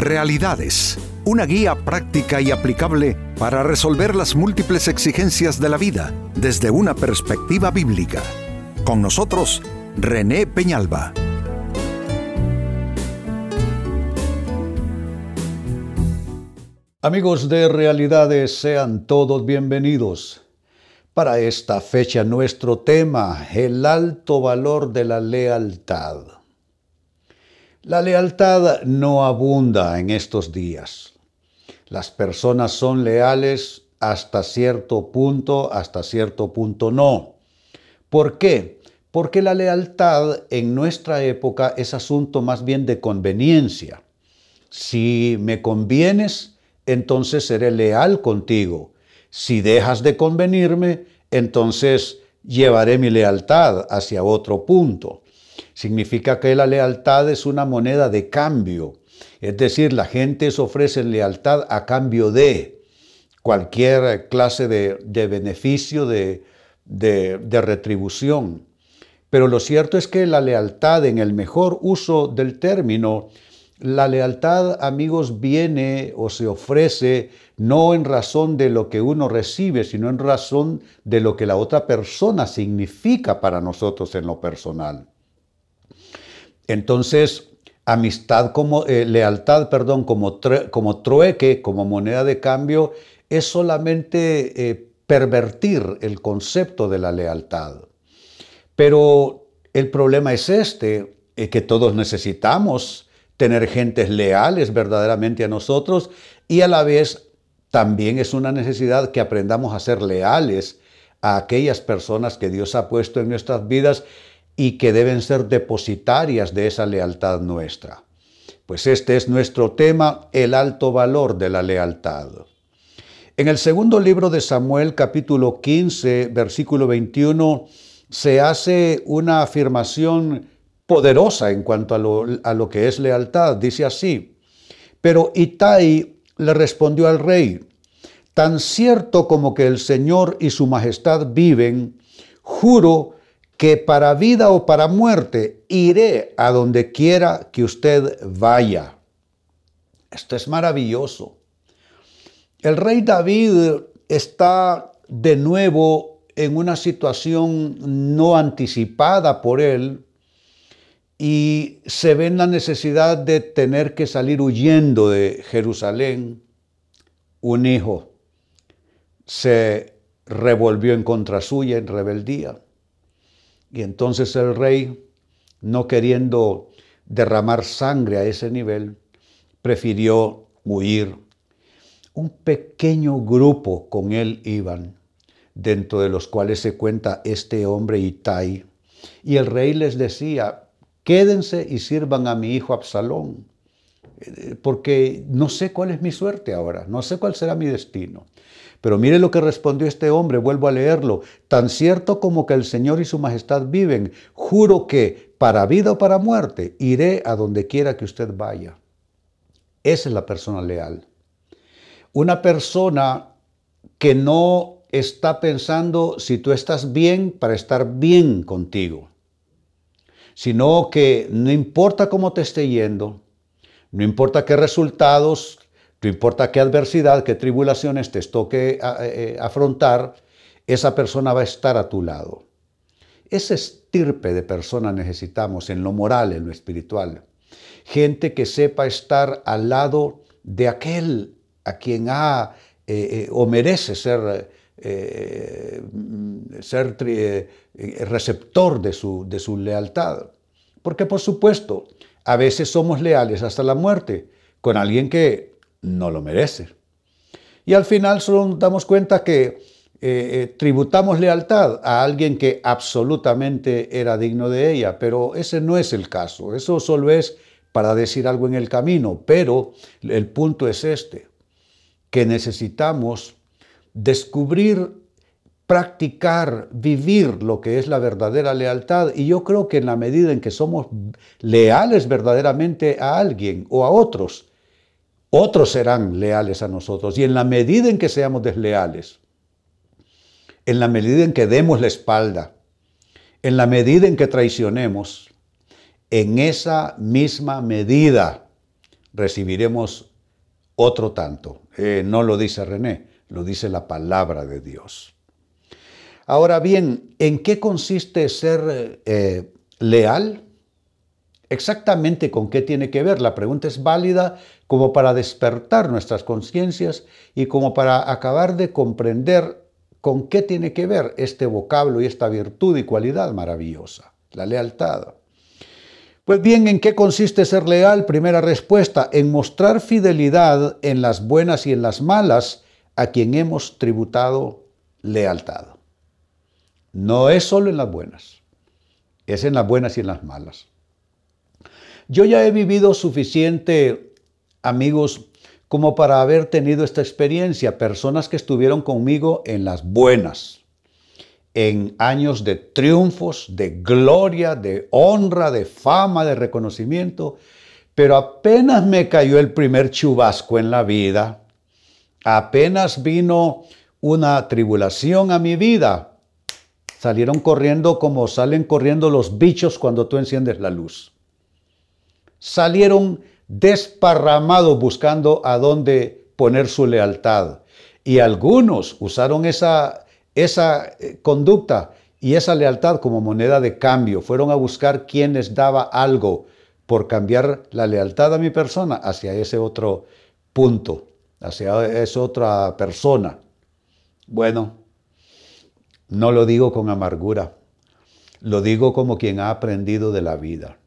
Realidades, una guía práctica y aplicable para resolver las múltiples exigencias de la vida desde una perspectiva bíblica. Con nosotros, René Peñalba. Amigos de Realidades, sean todos bienvenidos. Para esta fecha nuestro tema, el alto valor de la lealtad. La lealtad no abunda en estos días. Las personas son leales hasta cierto punto, hasta cierto punto no. ¿Por qué? Porque la lealtad en nuestra época es asunto más bien de conveniencia. Si me convienes, entonces seré leal contigo. Si dejas de convenirme, entonces llevaré mi lealtad hacia otro punto. Significa que la lealtad es una moneda de cambio. Es decir, la gente ofrece lealtad a cambio de cualquier clase de, beneficio, de, de retribución. Pero lo cierto es que la lealtad, en el mejor uso del término, la lealtad, amigos, viene o se ofrece no en razón de lo que uno recibe, sino en razón de lo que la otra persona significa para nosotros en lo personal. Entonces, amistad como eh, lealtad, perdón, como, como trueque, como moneda de cambio, es solamente eh, pervertir el concepto de la lealtad. Pero el problema es este, eh, que todos necesitamos tener gentes leales verdaderamente a nosotros y a la vez también es una necesidad que aprendamos a ser leales a aquellas personas que Dios ha puesto en nuestras vidas y que deben ser depositarias de esa lealtad nuestra. Pues este es nuestro tema, el alto valor de la lealtad. En el segundo libro de Samuel, capítulo 15, versículo 21, se hace una afirmación poderosa en cuanto a lo, que es lealtad. Dice así, pero Itai le respondió al rey, tan cierto como que el Señor y su majestad viven, juro que para vida o para muerte iré a donde quiera que usted vaya. Esto es maravilloso. El rey David está de nuevo en una situación no anticipada por él, y se ve en la necesidad de tener que salir huyendo de Jerusalén. Un hijo se revolvió en contra suya en rebeldía. Y entonces el rey, no queriendo derramar sangre a ese nivel, prefirió huir. Un pequeño grupo con él iban, dentro de los cuales se cuenta este hombre Itai. Y el rey les decía, quédense y sirvan a mi hijo Absalón, eh, porque no sé cuál es mi suerte ahora, no sé cuál será mi destino. Pero mire lo que respondió este hombre, vuelvo a leerlo, tan cierto como que el Señor y su majestad viven, juro que para vida o para muerte iré a donde quiera que usted vaya. Esa es la persona leal. Una persona que no está pensando si tú estás bien para estar bien contigo sino que no importa cómo te esté yendo, no importa qué resultados, no importa qué adversidad, qué tribulaciones te toque eh, eh, afrontar, esa persona va a estar a tu lado. Ese estirpe de persona necesitamos en lo moral, en lo espiritual. Gente que sepa estar al lado de aquel a quien ha eh, o merece ser ser receptor de su, de su lealtad. Porque por supuesto, a veces somos leales hasta la muerte con alguien que no lo merece. Y al final solo nos damos cuenta que eh, tributamos lealtad a alguien que absolutamente era digno de ella, pero ese no es el caso. Eso solo es para decir algo en el camino, pero el punto es este, que necesitamos descubrir, practicar, vivir lo que es la verdadera lealtad. Y yo creo que en la medida en que somos leales verdaderamente a alguien o a otros, otros serán leales a nosotros. Y en la medida en que seamos desleales, en la medida en que demos la espalda, en la medida en que traicionemos, en esa misma medida recibiremos otro tanto. Eh, no lo dice René, lo dice la palabra de Dios. Ahora bien, ¿en qué consiste ser eh, leal? Exactamente con qué tiene que ver. La pregunta es válida como para despertar nuestras conciencias y como para acabar de comprender con qué tiene que ver este vocablo y esta virtud y cualidad maravillosa, la lealtad. Pues bien, ¿en qué consiste ser leal? Primera respuesta, en mostrar fidelidad en las buenas y en las malas a quien hemos tributado lealtad. No es solo en las buenas, es en las buenas y en las malas. Yo ya he vivido suficiente, amigos, como para haber tenido esta experiencia, personas que estuvieron conmigo en las buenas, en años de triunfos, de gloria, de honra, de fama, de reconocimiento, pero apenas me cayó el primer chubasco en la vida, apenas vino una tribulación a mi vida, salieron corriendo como salen corriendo los bichos cuando tú enciendes la luz. Salieron desparramado buscando a dónde poner su lealtad. Y algunos usaron esa, esa eh, conducta y esa lealtad como moneda de cambio. Fueron a buscar quien les daba algo por cambiar la lealtad a mi persona hacia ese otro punto, hacia esa otra persona. Bueno, no lo digo con amargura, lo digo como quien ha aprendido de la vida.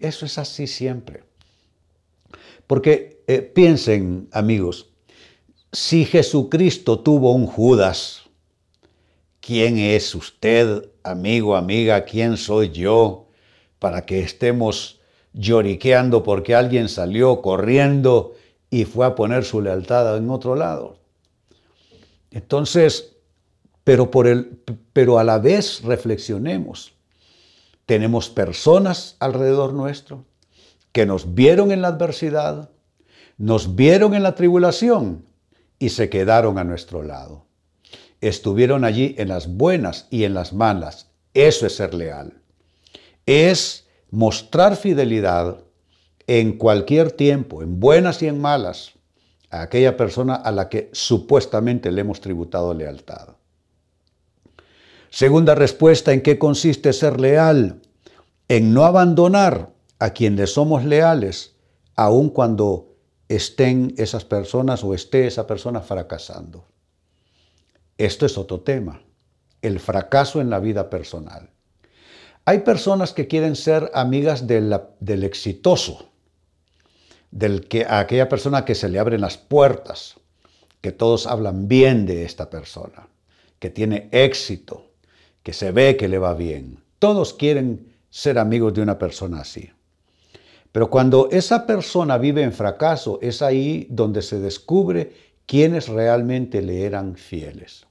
Eso es así siempre. Porque eh, piensen, amigos, si Jesucristo tuvo un Judas, ¿quién es usted, amigo, amiga? ¿Quién soy yo para que estemos lloriqueando porque alguien salió corriendo y fue a poner su lealtad en otro lado? Entonces, pero, por el, pero a la vez reflexionemos. Tenemos personas alrededor nuestro que nos vieron en la adversidad, nos vieron en la tribulación y se quedaron a nuestro lado. Estuvieron allí en las buenas y en las malas. Eso es ser leal. Es mostrar fidelidad en cualquier tiempo, en buenas y en malas, a aquella persona a la que supuestamente le hemos tributado lealtad. Segunda respuesta, ¿en qué consiste ser leal? En no abandonar a quien le somos leales, aun cuando estén esas personas o esté esa persona fracasando. Esto es otro tema, el fracaso en la vida personal. Hay personas que quieren ser amigas del exitoso, del que, a aquella persona que se le abren las puertas, que todos hablan bien de esta persona, que tiene éxito, que se ve que le va bien. Todos quieren ser amigos de una persona así. Pero cuando esa persona vive en fracaso, es ahí donde se descubre quiénes realmente le eran fieles.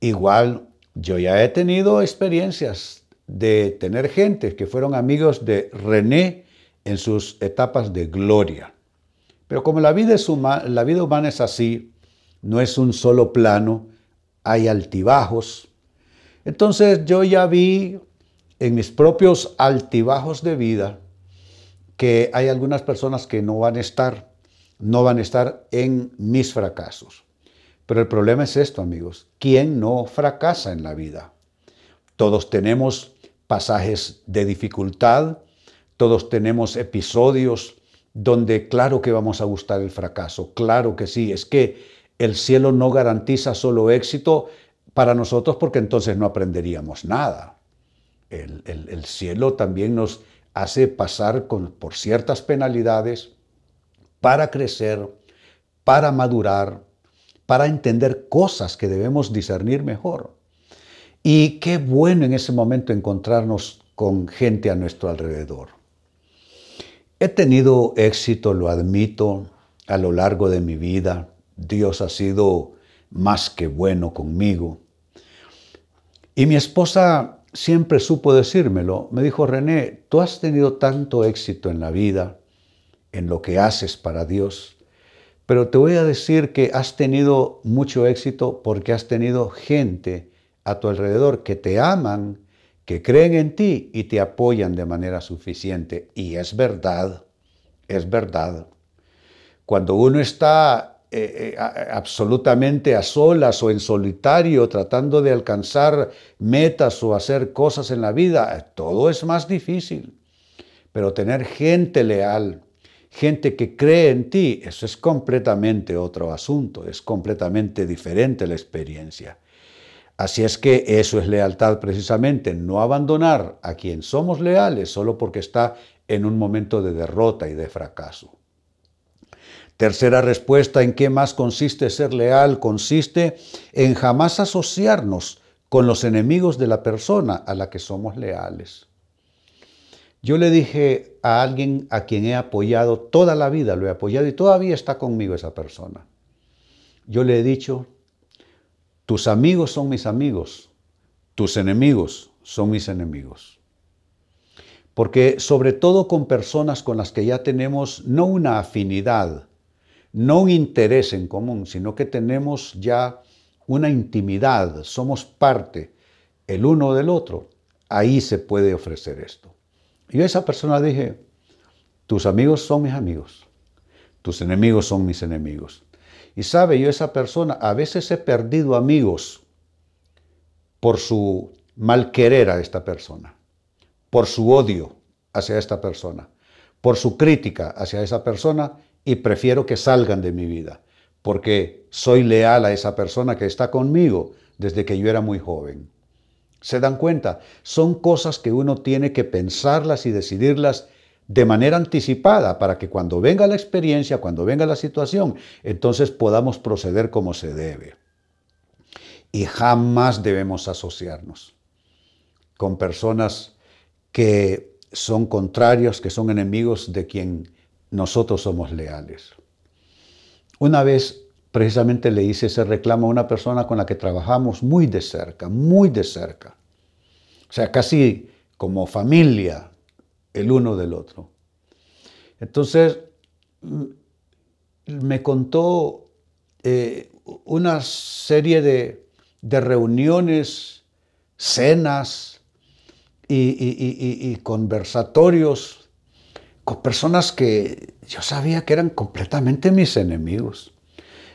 Igual, yo ya he tenido experiencias de tener gente que fueron amigos de René en sus etapas de gloria. Pero como la vida, es la vida humana es así, no es un solo plano, hay altibajos. Entonces yo ya vi en mis propios altibajos de vida que hay algunas personas que no van a estar, no van a estar en mis fracasos. Pero el problema es esto, amigos. ¿Quién no fracasa en la vida? Todos tenemos pasajes de dificultad, todos tenemos episodios donde claro que vamos a gustar el fracaso, claro que sí, es que el cielo no garantiza solo éxito para nosotros porque entonces no aprenderíamos nada. El, el cielo también nos hace pasar por ciertas penalidades para crecer, para madurar, para entender cosas que debemos discernir mejor. Y qué bueno en ese momento encontrarnos con gente a nuestro alrededor. He tenido éxito, lo admito, a lo largo de mi vida. Dios ha sido más que bueno conmigo. Y mi esposa siempre supo decírmelo. Me dijo, René, tú has tenido tanto éxito en la vida, en lo que haces para Dios, pero te voy a decir que has tenido mucho éxito porque has tenido gente a tu alrededor que te aman, que creen en ti y te apoyan de manera suficiente. Y es verdad, es verdad. Cuando uno está eh, eh, absolutamente a solas o en solitario tratando de alcanzar metas o hacer cosas en la vida, todo es más difícil. Pero tener gente leal, gente que cree en ti, eso es completamente otro asunto, es completamente diferente la experiencia. Así es que eso es lealtad precisamente, no abandonar a quien somos leales solo porque está en un momento de derrota y de fracaso. Tercera respuesta, ¿en qué más consiste ser leal? Consiste en jamás asociarnos con los enemigos de la persona a la que somos leales. Yo le dije a alguien a quien he apoyado toda la vida, lo he apoyado y todavía está conmigo esa persona. Yo le he dicho, tus amigos son mis amigos, tus enemigos son mis enemigos. Porque sobre todo con personas con las que ya tenemos no una afinidad, no un interés en común, sino que tenemos ya una intimidad, somos parte el uno del otro, ahí se puede ofrecer esto. Y a esa persona dije, tus amigos son mis amigos, tus enemigos son mis enemigos. Y sabe, yo esa persona, a veces he perdido amigos por su mal querer a esta persona, por su odio hacia esta persona, por su crítica hacia esa persona y prefiero que salgan de mi vida, porque soy leal a esa persona que está conmigo desde que yo era muy joven. ¿Se dan cuenta? Son cosas que uno tiene que pensarlas y decidirlas de manera anticipada para que cuando venga la experiencia, cuando venga la situación, entonces podamos proceder como se debe. Y jamás debemos asociarnos con personas que son contrarios, que son enemigos de quien nosotros somos leales. Una vez precisamente le hice ese reclamo a una persona con la que trabajamos muy de cerca, muy de cerca. O sea, casi como familia el uno del otro. Entonces, mm, me contó eh, una serie de, reuniones, cenas y conversatorios con personas que yo sabía que eran completamente mis enemigos.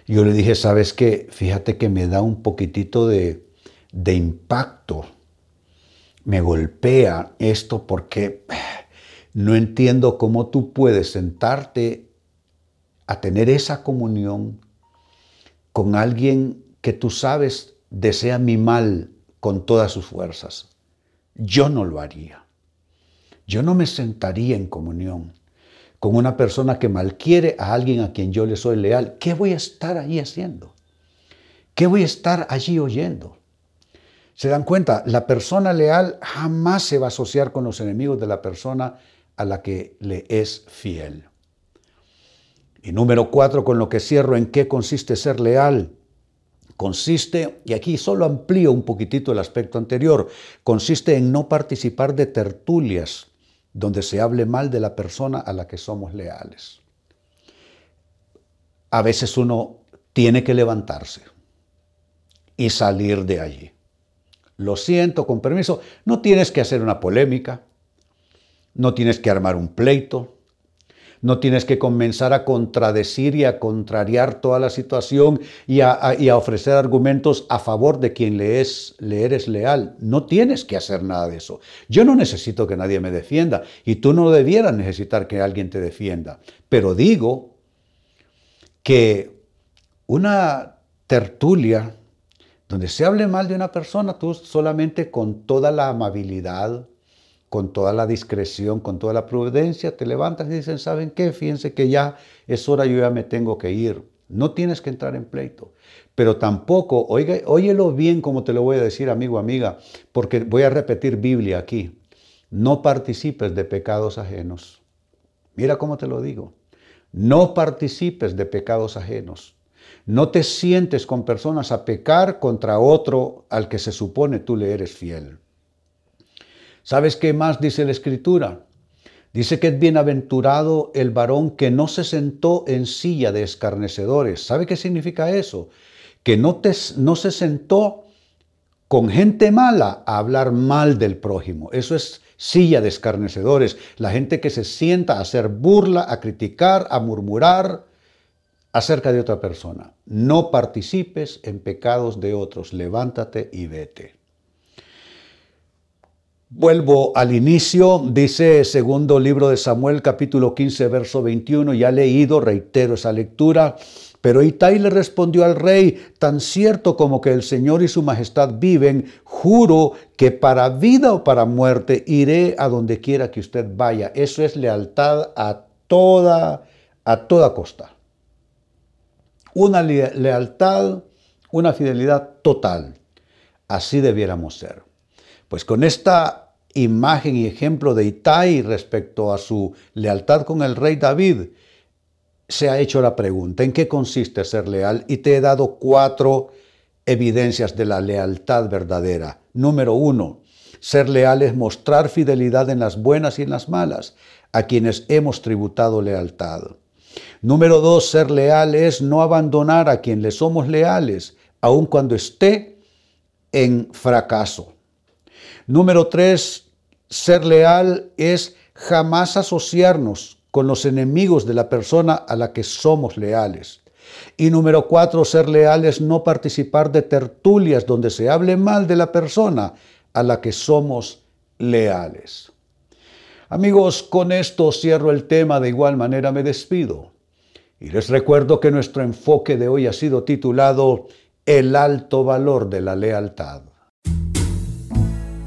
Yo le dije, ¿sabes qué? Fíjate que me da un poquitito de, de impacto. Me golpea esto porque no entiendo cómo tú puedes sentarte a tener esa comunión con alguien que tú sabes desea mi mal con todas sus fuerzas. Yo no lo haría. Yo no me sentaría en comunión con una persona que malquiere a alguien a quien yo le soy leal. ¿Qué voy a estar ahí haciendo? ¿Qué voy a estar allí oyendo? ¿Se dan cuenta? La persona leal jamás se va a asociar con los enemigos de la persona a la que le es fiel. Y número cuatro, con lo que cierro, ¿en qué consiste ser leal? Consiste, y aquí solo amplío un poquitito el aspecto anterior, consiste en no participar de tertulias donde se hable mal de la persona a la que somos leales. A veces uno tiene que levantarse y salir de allí. Lo siento, con permiso, no tienes que hacer una polémica, no tienes que armar un pleito, no tienes que comenzar a contradecir y a contrariar toda la situación y a, ofrecer argumentos a favor de quien le, es, le eres leal. No tienes que hacer nada de eso. Yo no necesito que nadie me defienda y tú no debieras necesitar que alguien te defienda. Pero digo que una tertulia donde se hable mal de una persona, tú solamente con toda la amabilidad, con toda la discreción, con toda la prudencia, te levantas y dicen, ¿saben qué? Fíjense que ya es hora, yo ya me tengo que ir. No tienes que entrar en pleito. Pero tampoco, oiga, óyelo bien como te lo voy a decir, amigo, amiga, porque voy a repetir Biblia aquí. No participes de pecados ajenos. Mira cómo te lo digo. No participes de pecados ajenos. No te sientes con personas a pecar contra otro al que se supone tú le eres fiel. ¿Sabes qué más dice la Escritura? Dice que es bienaventurado el varón que no se sentó en silla de escarnecedores. ¿Sabe qué significa eso? Que no, no se sentó con gente mala a hablar mal del prójimo. Eso es silla de escarnecedores, la gente que se sienta a hacer burla, a criticar, a murmurar acerca de otra persona. No participes en pecados de otros, levántate y vete. Vuelvo al inicio, dice segundo libro de Samuel capítulo 15 verso 21, ya leído, reitero esa lectura, pero Itai le respondió al rey, tan cierto como que el Señor y su majestad viven, juro que para vida o para muerte iré a donde quiera que usted vaya. Eso es lealtad a toda, a toda costa. Una lealtad, una fidelidad total. Así debiéramos ser. Pues con esta imagen y ejemplo de Itai respecto a su lealtad con el rey David, se ha hecho la pregunta, ¿en qué consiste ser leal? Y te he dado cuatro evidencias de la lealtad verdadera. Número uno, ser leal es mostrar fidelidad en las buenas y en las malas, a quienes hemos tributado lealtad. Número dos, ser leal es no abandonar a quien le somos leales, aun cuando esté en fracaso. Número tres, ser leal es jamás asociarnos con los enemigos de la persona a la que somos leales. Y número cuatro, ser leal es no participar de tertulias donde se hable mal de la persona a la que somos leales. Amigos, con esto cierro el tema, de igual manera me despido. Y les recuerdo que nuestro enfoque de hoy ha sido titulado El alto valor de la lealtad